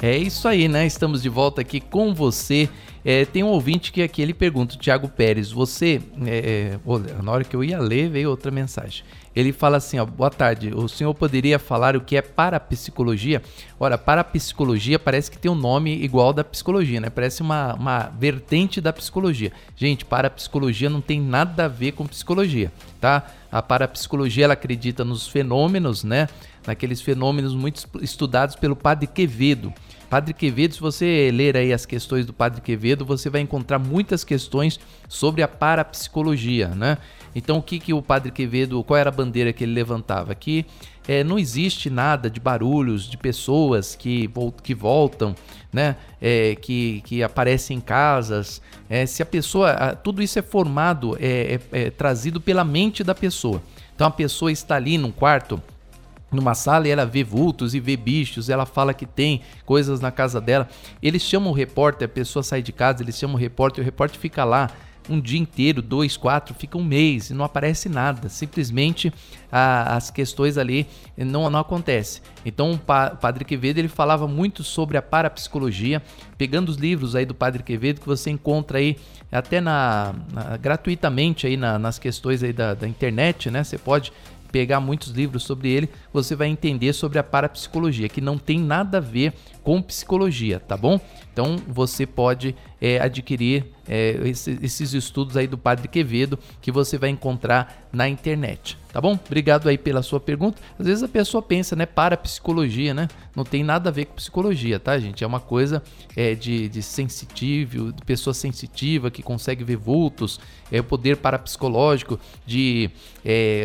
É isso aí, né? Estamos de volta aqui com você. É, tem um ouvinte que aqui ele pergunta, o Thiago Pérez, você. É, é, na hora que eu ia ler, veio outra mensagem. Ele fala assim: ó, boa tarde, o senhor poderia falar o que é parapsicologia? Ora, parapsicologia parece que tem um nome igual da psicologia, né? Parece uma, uma vertente da psicologia. Gente, parapsicologia não tem nada a ver com psicologia, tá? A parapsicologia ela acredita nos fenômenos, né? Naqueles fenômenos muito estudados pelo Padre Quevedo. Padre Quevedo, se você ler aí as questões do Padre Quevedo, você vai encontrar muitas questões sobre a parapsicologia, né? Então, o que, que o Padre Quevedo, qual era a bandeira que ele levantava? Que é, não existe nada de barulhos, de pessoas que, que voltam, né? É, que, que aparecem em casas. É, se a pessoa. Tudo isso é formado, é, é, é trazido pela mente da pessoa. Então, a pessoa está ali num quarto numa sala e ela vê vultos e vê bichos, ela fala que tem coisas na casa dela. Eles chamam o repórter, a pessoa sai de casa, eles chamam o repórter, o repórter fica lá um dia inteiro, dois, quatro, fica um mês e não aparece nada. Simplesmente a, as questões ali não, não acontecem. Então o Padre Quevedo ele falava muito sobre a parapsicologia, pegando os livros aí do Padre Quevedo que você encontra aí até na, na gratuitamente aí na, nas questões aí da, da internet, né? Você pode pegar muitos livros sobre ele, você vai entender sobre a parapsicologia, que não tem nada a ver com psicologia, tá bom? Então você pode é, adquirir é, esses estudos aí do Padre Quevedo que você vai encontrar na internet, tá bom? Obrigado aí pela sua pergunta. Às vezes a pessoa pensa, né, para psicologia, né? Não tem nada a ver com psicologia, tá, gente? É uma coisa é, de, de sensitivo, de pessoa sensitiva que consegue ver vultos, é o poder parapsicológico de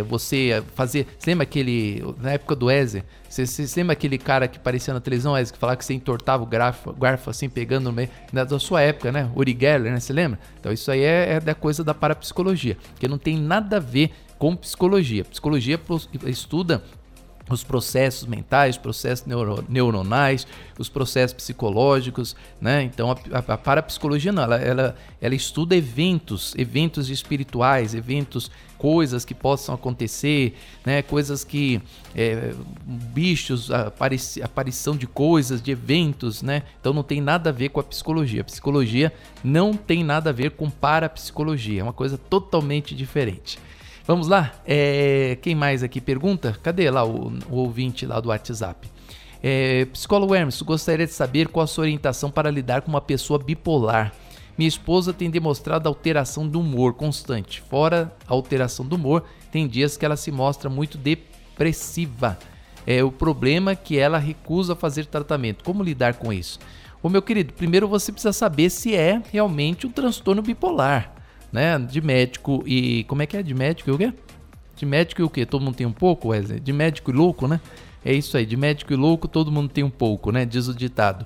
você fazer. Você lembra aquele na época do Ezer? Você, você lembra aquele cara que parecia na televisão, que falava que você entortava o garfo, garfo assim pegando no meio da sua época, né? Uri Geller, né? Você lembra? Então isso aí é, é da coisa da parapsicologia, que não tem nada a ver com psicologia. Psicologia estuda os processos mentais, processos neuro, neuronais, os processos psicológicos, né? Então a, a, a parapsicologia não, ela, ela, ela, estuda eventos, eventos espirituais, eventos, coisas que possam acontecer, né? Coisas que é, bichos, aparici, aparição de coisas, de eventos, né? Então não tem nada a ver com a psicologia. A psicologia não tem nada a ver com parapsicologia, é uma coisa totalmente diferente. Vamos lá? É, quem mais aqui pergunta? Cadê lá o, o ouvinte lá do WhatsApp? É, psicólogo Hermes, gostaria de saber qual a sua orientação para lidar com uma pessoa bipolar. Minha esposa tem demonstrado alteração do humor constante. Fora a alteração do humor, tem dias que ela se mostra muito depressiva. É o problema é que ela recusa fazer tratamento. Como lidar com isso? Ô meu querido, primeiro você precisa saber se é realmente um transtorno bipolar né? De médico e. Como é que é? De médico e o quê? De médico e o quê? Todo mundo tem um pouco, Wesley? De médico e louco, né? É isso aí, de médico e louco todo mundo tem um pouco, né? Diz o ditado.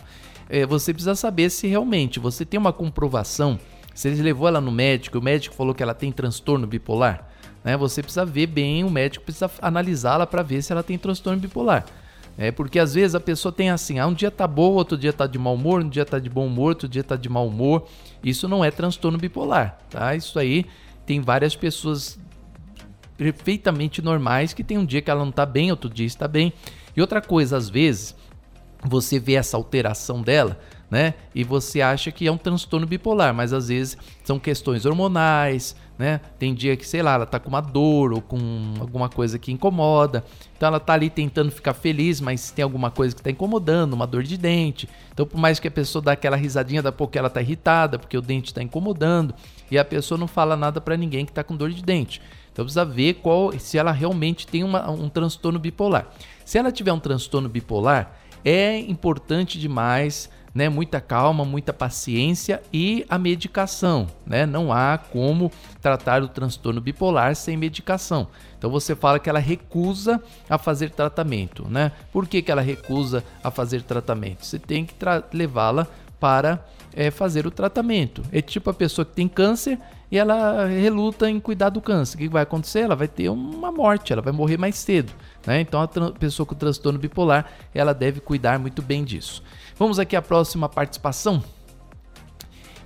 É, você precisa saber se realmente você tem uma comprovação, se ele levou ela no médico, o médico falou que ela tem transtorno bipolar, né? Você precisa ver bem, o médico precisa analisá-la para ver se ela tem transtorno bipolar. É porque às vezes a pessoa tem assim, ah, um dia tá boa, outro dia tá de mau humor, um dia tá de bom humor, outro dia tá de mau humor. Isso não é transtorno bipolar, tá? Isso aí tem várias pessoas perfeitamente normais que tem um dia que ela não tá bem, outro dia está bem. E outra coisa, às vezes, você vê essa alteração dela, né? E você acha que é um transtorno bipolar, mas às vezes são questões hormonais, né? Tem dia que, sei lá, ela tá com uma dor ou com alguma coisa que incomoda. Então ela tá ali tentando ficar feliz, mas tem alguma coisa que tá incomodando, uma dor de dente. Então, por mais que a pessoa dá aquela risadinha, da pouco ela tá irritada, porque o dente tá incomodando, e a pessoa não fala nada para ninguém que tá com dor de dente. Então precisa ver qual se ela realmente tem uma, um transtorno bipolar. Se ela tiver um transtorno bipolar, é importante demais né, muita calma, muita paciência e a medicação, né? Não há como tratar o transtorno bipolar sem medicação. Então você fala que ela recusa a fazer tratamento, né? Por que, que ela recusa a fazer tratamento? Você tem que levá-la para é, fazer o tratamento. É tipo a pessoa que tem câncer e ela reluta em cuidar do câncer. O que vai acontecer? Ela vai ter uma morte, ela vai morrer mais cedo. Né? Então a pessoa com transtorno bipolar ela deve cuidar muito bem disso. Vamos aqui à próxima participação.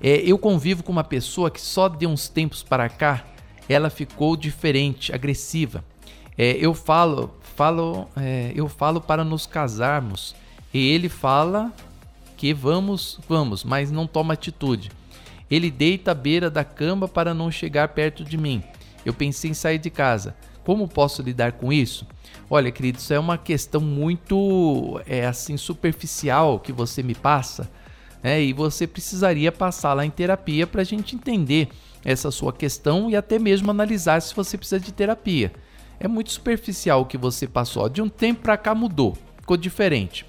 É, eu convivo com uma pessoa que só de uns tempos para cá ela ficou diferente, agressiva. É, eu falo, falo, é, eu falo para nos casarmos e ele fala que vamos, vamos, mas não toma atitude. Ele deita à beira da cama para não chegar perto de mim. Eu pensei em sair de casa. Como posso lidar com isso? Olha, querido, isso é uma questão muito é assim superficial que você me passa, né? E você precisaria passar lá em terapia para a gente entender essa sua questão e até mesmo analisar se você precisa de terapia. É muito superficial o que você passou. De um tempo para cá mudou, ficou diferente.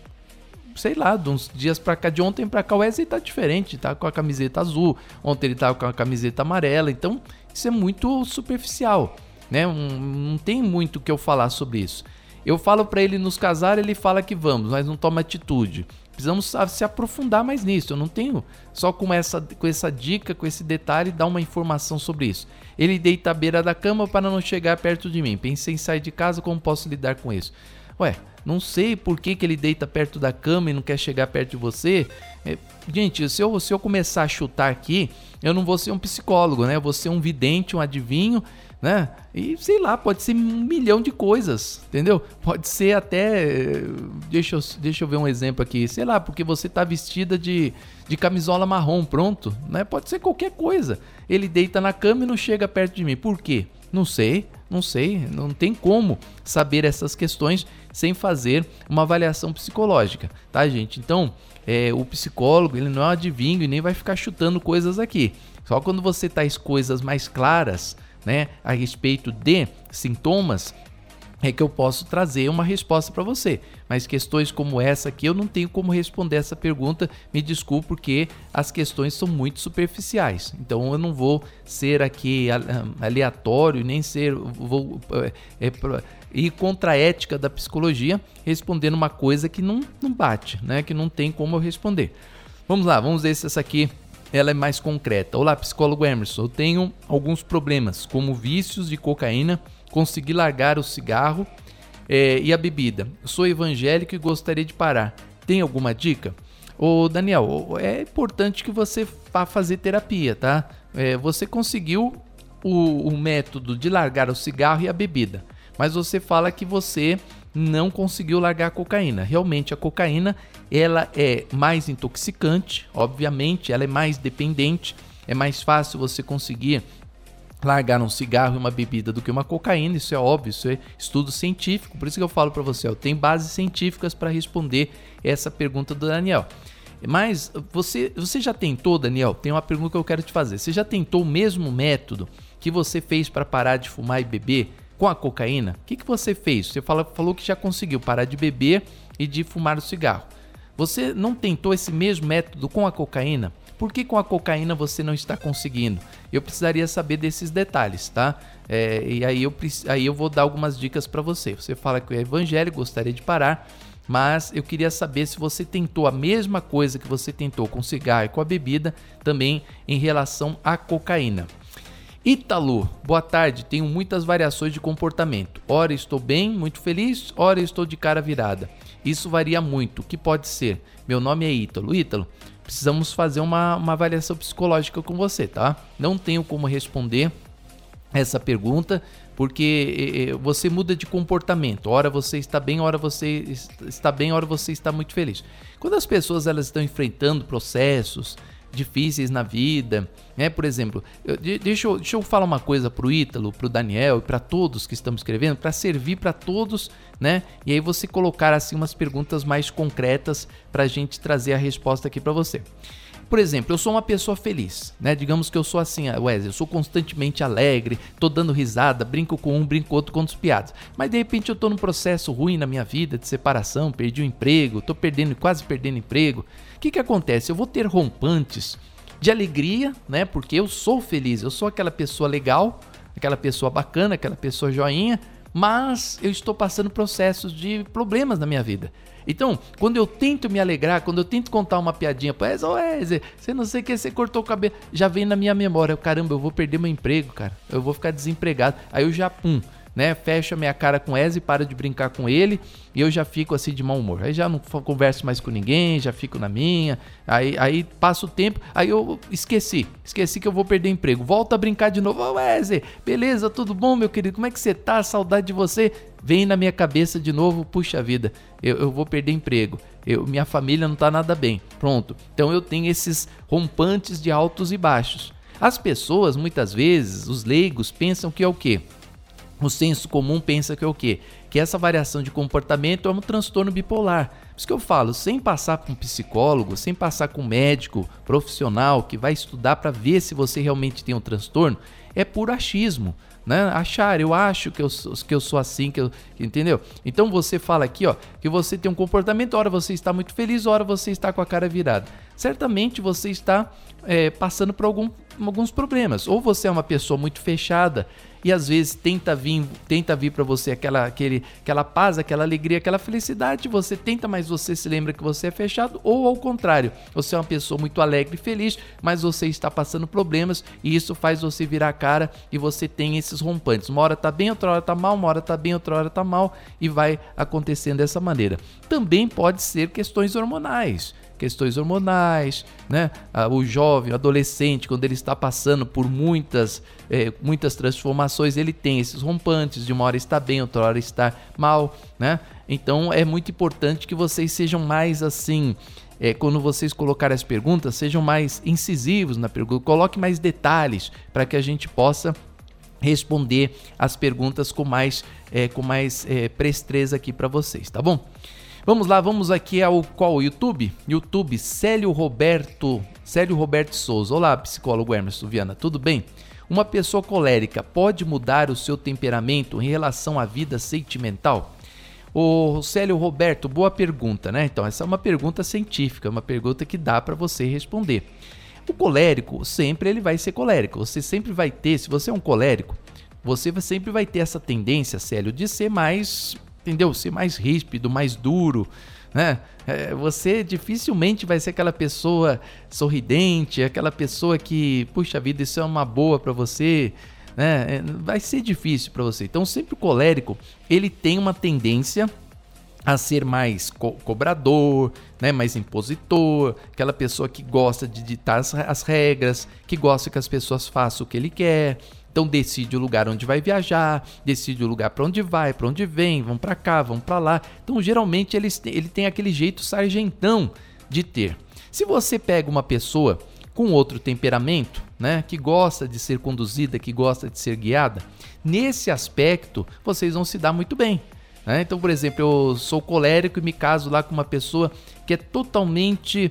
Sei lá, de uns dias para cá, de ontem para cá, o Wesley tá diferente, tá com a camiseta azul. Ontem ele tava com a camiseta amarela. Então, isso é muito superficial né? Um, não tem muito o que eu falar sobre isso. Eu falo para ele nos casar, ele fala que vamos, mas não toma atitude. Precisamos se aprofundar mais nisso. Eu não tenho só com essa, com essa dica, com esse detalhe, dar uma informação sobre isso. Ele deita à beira da cama para não chegar perto de mim. Pensei em sair de casa, como posso lidar com isso? Ué, não sei por que, que ele deita perto da cama e não quer chegar perto de você. É, gente, se eu, se eu começar a chutar aqui, eu não vou ser um psicólogo, né? Eu vou ser um vidente, um adivinho, né? E sei lá, pode ser um milhão de coisas, entendeu? Pode ser até. Deixa eu, deixa eu ver um exemplo aqui. Sei lá, porque você tá vestida de, de camisola marrom, pronto, né? Pode ser qualquer coisa. Ele deita na cama e não chega perto de mim. Por quê? Não sei, não sei, não tem como saber essas questões sem fazer uma avaliação psicológica, tá, gente? Então, é, o psicólogo ele não é um adivinho e nem vai ficar chutando coisas aqui. Só quando você traz coisas mais claras, né, a respeito de sintomas, é que eu posso trazer uma resposta para você. Mas questões como essa aqui eu não tenho como responder essa pergunta. Me desculpe porque as questões são muito superficiais. Então eu não vou ser aqui aleatório nem ser vou é, é, ir contra a ética da psicologia respondendo uma coisa que não, não bate, né? Que não tem como eu responder. Vamos lá, vamos ver se essa aqui ela é mais concreta. Olá, psicólogo Emerson. Eu tenho alguns problemas, como vícios de cocaína consegui largar o cigarro é, e a bebida. sou evangélico e gostaria de parar. Tem alguma dica? Ô Daniel, é importante que você vá fazer terapia, tá? É, você conseguiu o, o método de largar o cigarro e a bebida, mas você fala que você não conseguiu largar a cocaína. Realmente a cocaína ela é mais intoxicante, obviamente, ela é mais dependente, é mais fácil você conseguir largar um cigarro e uma bebida do que uma cocaína, isso é óbvio, isso é estudo científico. Por isso que eu falo para você, ó, tem bases científicas para responder essa pergunta do Daniel. Mas você, você já tentou, Daniel? Tem uma pergunta que eu quero te fazer. Você já tentou o mesmo método que você fez para parar de fumar e beber com a cocaína? O que, que você fez? Você fala, falou que já conseguiu parar de beber e de fumar o cigarro. Você não tentou esse mesmo método com a cocaína? Por que com a cocaína você não está conseguindo? Eu precisaria saber desses detalhes, tá? É, e aí eu, aí eu vou dar algumas dicas para você. Você fala que é evangélico, gostaria de parar, mas eu queria saber se você tentou a mesma coisa que você tentou com o cigarro e com a bebida, também em relação à cocaína. Ítalo, boa tarde. Tenho muitas variações de comportamento. Ora estou bem, muito feliz, ora estou de cara virada. Isso varia muito. O que pode ser? Meu nome é Ítalo. Ítalo, precisamos fazer uma, uma avaliação psicológica com você, tá? Não tenho como responder essa pergunta porque você muda de comportamento. Ora você está bem, ora você está bem, ora você está muito feliz. Quando as pessoas elas estão enfrentando processos, difíceis na vida, né? Por exemplo, eu, deixa, eu, deixa eu falar uma coisa pro Ítalo, pro Daniel e para todos que estamos escrevendo, para servir para todos, né? E aí você colocar assim umas perguntas mais concretas para a gente trazer a resposta aqui para você. Por exemplo, eu sou uma pessoa feliz, né? Digamos que eu sou assim, Wesley, eu sou constantemente alegre, tô dando risada, brinco com um, brinco com outro, conto piadas. Mas de repente eu tô num processo ruim na minha vida, de separação, perdi o emprego, tô perdendo, quase perdendo emprego. O que que acontece? Eu vou ter rompantes de alegria, né? Porque eu sou feliz, eu sou aquela pessoa legal, aquela pessoa bacana, aquela pessoa joinha, mas eu estou passando processos de problemas na minha vida. Então, quando eu tento me alegrar, quando eu tento contar uma piadinha oh, Wesley, você não sei o que, você cortou o cabelo, já vem na minha memória, caramba, eu vou perder meu emprego, cara, eu vou ficar desempregado. Aí eu já, pum, né? Fecho a minha cara com Eze, para de brincar com ele e eu já fico assim de mau humor. Aí já não converso mais com ninguém, já fico na minha. Aí, aí passa o tempo, aí eu esqueci. Esqueci que eu vou perder emprego. Volto a brincar de novo. Ô Eze, beleza, tudo bom, meu querido? Como é que você tá? Saudade de você. Vem na minha cabeça de novo, puxa vida, eu, eu vou perder emprego. Eu, minha família não tá nada bem. Pronto. Então eu tenho esses rompantes de altos e baixos. As pessoas, muitas vezes, os leigos, pensam que é o quê? O senso comum pensa que é o quê? Que essa variação de comportamento é um transtorno bipolar. Por isso que eu falo, sem passar com um psicólogo, sem passar com um médico profissional que vai estudar para ver se você realmente tem um transtorno, é puro achismo. Né? Achar, eu acho que eu, que eu sou assim, que eu, entendeu? Então você fala aqui, ó, que você tem um comportamento, hora você está muito feliz, hora você está com a cara virada. Certamente você está é, passando por algum alguns problemas. Ou você é uma pessoa muito fechada e às vezes tenta vir, tenta vir para você aquela, aquele, aquela paz, aquela alegria, aquela felicidade, você tenta, mas você se lembra que você é fechado, ou ao contrário, você é uma pessoa muito alegre e feliz, mas você está passando problemas e isso faz você virar a cara e você tem esses rompantes. Uma hora tá bem, outra hora tá mal, uma hora tá bem, outra hora tá mal e vai acontecendo dessa maneira. Também pode ser questões hormonais questões hormonais, né? O jovem, o adolescente, quando ele está passando por muitas, é, muitas transformações, ele tem esses rompantes, de uma hora está bem, outra hora está mal, né? Então é muito importante que vocês sejam mais assim, é, quando vocês colocarem as perguntas, sejam mais incisivos na pergunta, coloque mais detalhes para que a gente possa responder as perguntas com mais, é, com mais é, aqui para vocês, tá bom? Vamos lá, vamos aqui ao qual? YouTube? YouTube, Célio Roberto, Célio Roberto Souza. Olá, psicólogo Emerson Viana, tudo bem? Uma pessoa colérica pode mudar o seu temperamento em relação à vida sentimental? O Célio Roberto, boa pergunta, né? Então, essa é uma pergunta científica, uma pergunta que dá para você responder. O colérico, sempre ele vai ser colérico. Você sempre vai ter, se você é um colérico, você sempre vai ter essa tendência, Célio, de ser mais entendeu? Ser mais ríspido, mais duro, né? É, você dificilmente vai ser aquela pessoa sorridente, aquela pessoa que, puxa vida, isso é uma boa para você, né? É, vai ser difícil para você. Então, sempre o colérico, ele tem uma tendência a ser mais co cobrador, né, mais impositor, aquela pessoa que gosta de ditar as, as regras, que gosta que as pessoas façam o que ele quer, então decide o lugar onde vai viajar, decide o lugar para onde vai, para onde vem, vão para cá, vão para lá. Então geralmente ele, ele tem aquele jeito sargentão de ter. Se você pega uma pessoa com outro temperamento, né, que gosta de ser conduzida, que gosta de ser guiada, nesse aspecto vocês vão se dar muito bem. Né? Então, por exemplo, eu sou colérico e me caso lá com uma pessoa que é totalmente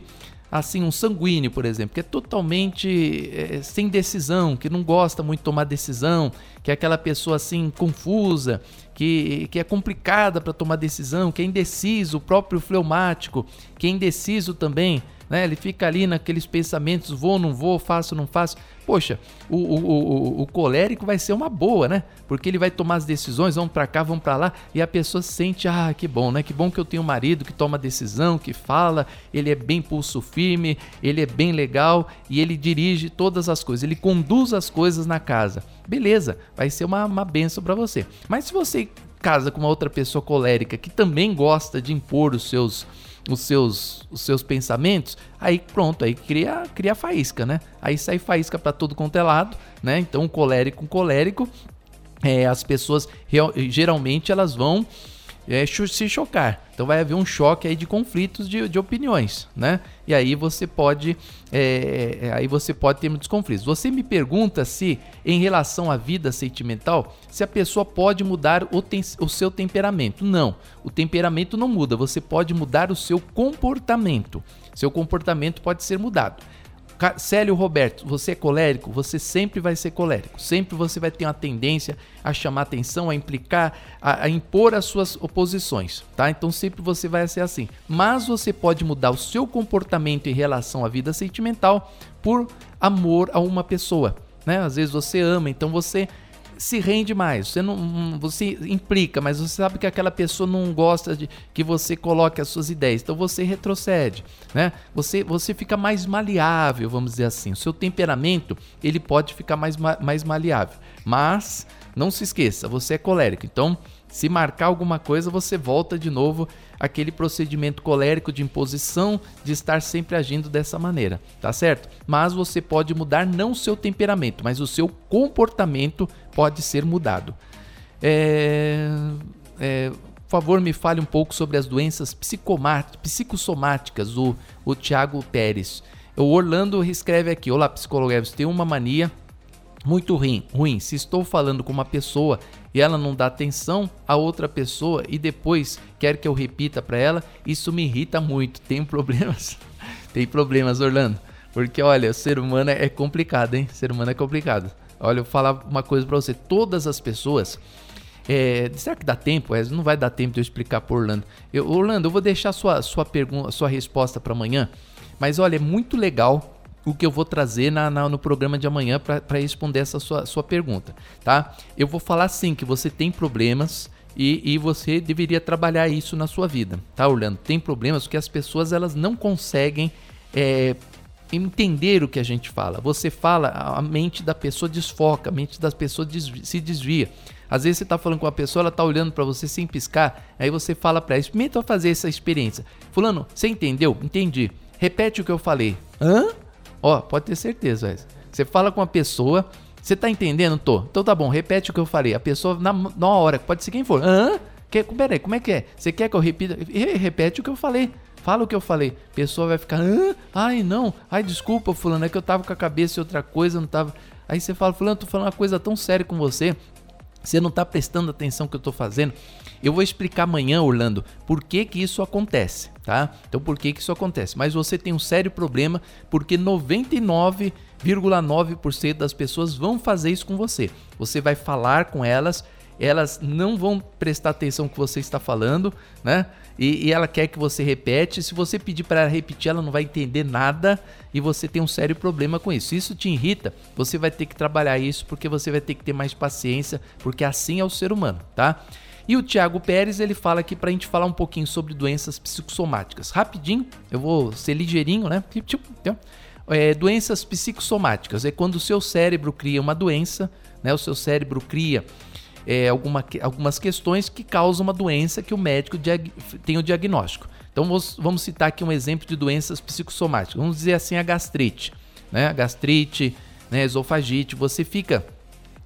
assim, um sanguíneo, por exemplo, que é totalmente é, sem decisão, que não gosta muito de tomar decisão, que é aquela pessoa assim confusa, que, que é complicada para tomar decisão, que é indeciso, o próprio fleumático, que é indeciso também, né? Ele fica ali naqueles pensamentos, vou, não vou, faço, não faço. Poxa, o, o, o, o colérico vai ser uma boa, né? Porque ele vai tomar as decisões, vão para cá, vão para lá, e a pessoa sente, ah, que bom, né? Que bom que eu tenho um marido que toma decisão, que fala, ele é bem pulso firme, ele é bem legal e ele dirige todas as coisas, ele conduz as coisas na casa. Beleza, vai ser uma, uma benção para você. Mas se você casa com uma outra pessoa colérica que também gosta de impor os seus os seus, os seus pensamentos, aí pronto, aí cria, cria faísca, né? Aí sai faísca para todo quanto é lado, né? Então, colérico, colérico, é, as pessoas geralmente elas vão é, se chocar. Então vai haver um choque aí de conflitos de, de opiniões, né? E aí você pode, é, é, aí você pode ter muitos conflitos. Você me pergunta se, em relação à vida sentimental, se a pessoa pode mudar o, o seu temperamento. Não, o temperamento não muda. Você pode mudar o seu comportamento. Seu comportamento pode ser mudado. Célio Roberto, você é colérico? Você sempre vai ser colérico. Sempre você vai ter uma tendência a chamar atenção, a implicar, a, a, impor as suas oposições, tá? Então sempre você vai ser assim. Mas você pode mudar o seu comportamento em relação à vida sentimental por amor a uma pessoa, né? Às vezes você ama, então você se rende mais. Você não, você implica, mas você sabe que aquela pessoa não gosta de que você coloque as suas ideias. Então você retrocede, né? Você você fica mais maleável, vamos dizer assim. O seu temperamento, ele pode ficar mais mais maleável. Mas não se esqueça, você é colérico. Então, se marcar alguma coisa, você volta de novo aquele procedimento colérico de imposição de estar sempre agindo dessa maneira, tá certo? Mas você pode mudar não o seu temperamento, mas o seu comportamento pode ser mudado. É, é, por favor, me fale um pouco sobre as doenças psicossomáticas, o, o Tiago Pérez. O Orlando escreve aqui: Olá, psicólogo tenho uma mania muito ruim, ruim. Se estou falando com uma pessoa e ela não dá atenção a outra pessoa e depois quer que eu repita para ela, isso me irrita muito. Tem problemas? Tem problemas, Orlando. Porque olha, o ser humano é complicado, hein? Ser humano é complicado. Olha, eu vou falar uma coisa para você. Todas as pessoas. É, será que dá tempo? É, não vai dar tempo de eu explicar para Orlando. Eu, Orlando, eu vou deixar sua, sua pergunta, sua resposta para amanhã. Mas olha, é muito legal o que eu vou trazer na, na no programa de amanhã para responder essa sua, sua pergunta, tá? Eu vou falar sim que você tem problemas e, e, você deveria trabalhar isso na sua vida, tá, Orlando? Tem problemas que as pessoas elas não conseguem é, entender o que a gente fala. Você fala, a mente da pessoa desfoca, a mente das pessoas desvia, se desvia. Às vezes você está falando com uma pessoa, ela está olhando para você sem piscar, aí você fala para ela, experimenta fazer essa experiência. Fulano, você entendeu? Entendi. Repete o que eu falei. Hã? Ó, pode ter certeza, Você fala com uma pessoa, você tá entendendo? Tô. Então tá bom, repete o que eu falei. A pessoa, na, na hora, pode ser quem for. Hã? Que, peraí, como é que é? Você quer que eu repita? Repete o que eu falei. Fala o que eu falei. A pessoa vai ficar, Hã? ai não, ai desculpa, fulano, é que eu tava com a cabeça em outra coisa, não tava. Aí você fala, fulano, tô falando uma coisa tão séria com você. Você não está prestando atenção que eu estou fazendo. Eu vou explicar amanhã, Orlando, por que que isso acontece, tá? Então, por que que isso acontece? Mas você tem um sério problema porque 99,9% das pessoas vão fazer isso com você. Você vai falar com elas, elas não vão prestar atenção no que você está falando, né? e, e ela quer que você repete. Se você pedir para ela repetir, ela não vai entender nada e você tem um sério problema com isso. Isso te irrita, você vai ter que trabalhar isso porque você vai ter que ter mais paciência, porque assim é o ser humano, tá? E o Tiago Pérez ele fala aqui para a gente falar um pouquinho sobre doenças psicossomáticas. Rapidinho, eu vou ser ligeirinho, né? Tipo, é, doenças psicossomáticas é quando o seu cérebro cria uma doença, né? O seu cérebro cria é, alguma, algumas questões que causam uma doença que o médico tem o diagnóstico. Então vamos, citar aqui um exemplo de doenças psicossomáticas. Vamos dizer assim a gastrite, né? A gastrite, né? esofagite. Você fica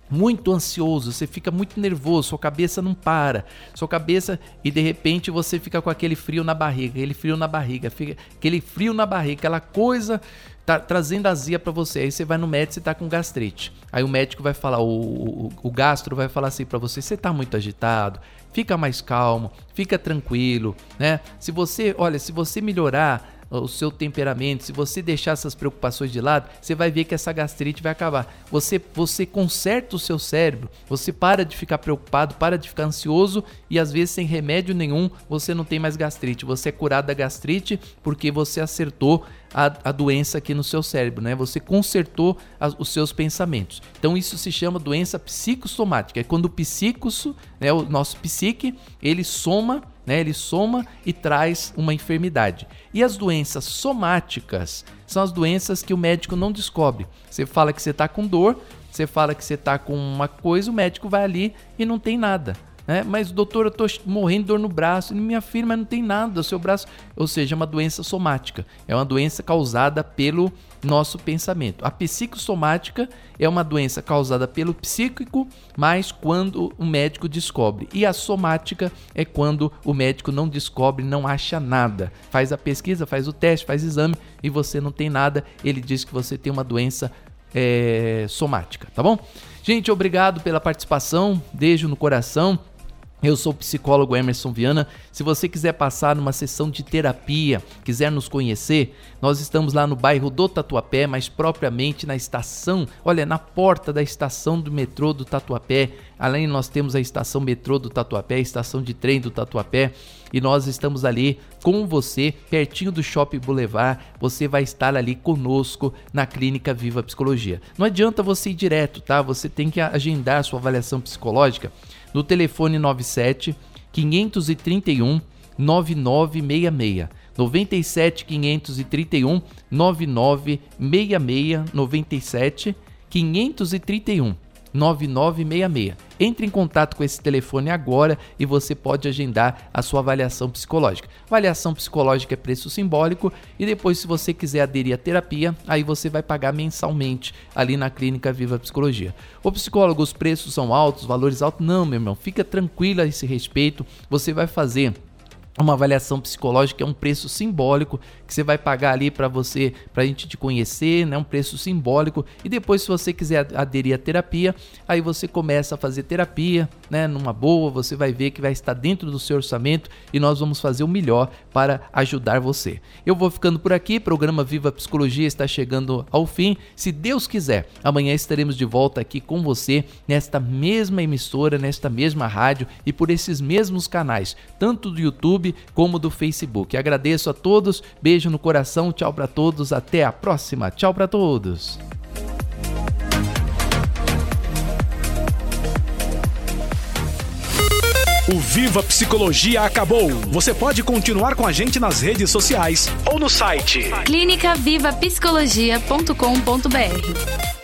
muito ansioso, você fica muito nervoso, sua cabeça não para, sua cabeça e de repente você fica com aquele frio na barriga, aquele frio na barriga, fica aquele frio na barriga, aquela coisa tá trazendo azia para você. Aí você vai no médico e tá com gastrite. Aí o médico vai falar, o, o, o gastro vai falar assim para você: você tá muito agitado, fica mais calmo, fica tranquilo, né? Se você, olha, se você melhorar o seu temperamento, se você deixar essas preocupações de lado, você vai ver que essa gastrite vai acabar. Você, você conserta o seu cérebro, você para de ficar preocupado, para de ficar ansioso e às vezes sem remédio nenhum você não tem mais gastrite. Você é curado da gastrite porque você acertou a, a doença aqui no seu cérebro, né? Você consertou as, os seus pensamentos. Então isso se chama doença psicossomática. É quando o psíquico, né, o nosso psique, ele soma né? Ele soma e traz uma enfermidade. E as doenças somáticas são as doenças que o médico não descobre. Você fala que você está com dor, você fala que você está com uma coisa, o médico vai ali e não tem nada né? Mas doutor, eu tô morrendo de dor no braço. E minha filha, mas não tem nada, o seu braço, ou seja, é uma doença somática. É uma doença causada pelo nosso pensamento. A psicossomática é uma doença causada pelo psíquico, mas quando o médico descobre. E a somática é quando o médico não descobre, não acha nada. Faz a pesquisa, faz o teste, faz o exame e você não tem nada. Ele diz que você tem uma doença é, somática, tá bom? Gente, obrigado pela participação. Beijo no coração. Eu sou o psicólogo Emerson Viana. Se você quiser passar numa sessão de terapia, quiser nos conhecer, nós estamos lá no bairro do Tatuapé, mais propriamente na estação, olha, na porta da estação do metrô do Tatuapé. Além nós temos a estação metrô do Tatuapé, a estação de trem do Tatuapé, e nós estamos ali com você, pertinho do Shopping Boulevard. Você vai estar ali conosco na Clínica Viva Psicologia. Não adianta você ir direto, tá? Você tem que agendar sua avaliação psicológica no telefone 97 531 9966. 97 531 9966 97 531 9966. Entre em contato com esse telefone agora e você pode agendar a sua avaliação psicológica. Avaliação psicológica é preço simbólico e depois, se você quiser aderir à terapia, aí você vai pagar mensalmente ali na Clínica Viva Psicologia. O psicólogo, os preços são altos, valores altos? Não, meu irmão, fica tranquilo a esse respeito. Você vai fazer uma avaliação psicológica é um preço simbólico que você vai pagar ali para você, para a gente te conhecer, né? Um preço simbólico. E depois, se você quiser aderir à terapia, aí você começa a fazer terapia, né? Numa boa, você vai ver que vai estar dentro do seu orçamento e nós vamos fazer o melhor para ajudar você. Eu vou ficando por aqui. Programa Viva Psicologia está chegando ao fim. Se Deus quiser, amanhã estaremos de volta aqui com você nesta mesma emissora, nesta mesma rádio e por esses mesmos canais, tanto do YouTube como do Facebook. Agradeço a todos, beijo no coração, tchau para todos, até a próxima. Tchau para todos. O Viva Psicologia acabou. Você pode continuar com a gente nas redes sociais ou no site clinicavivapsicologia.com.br.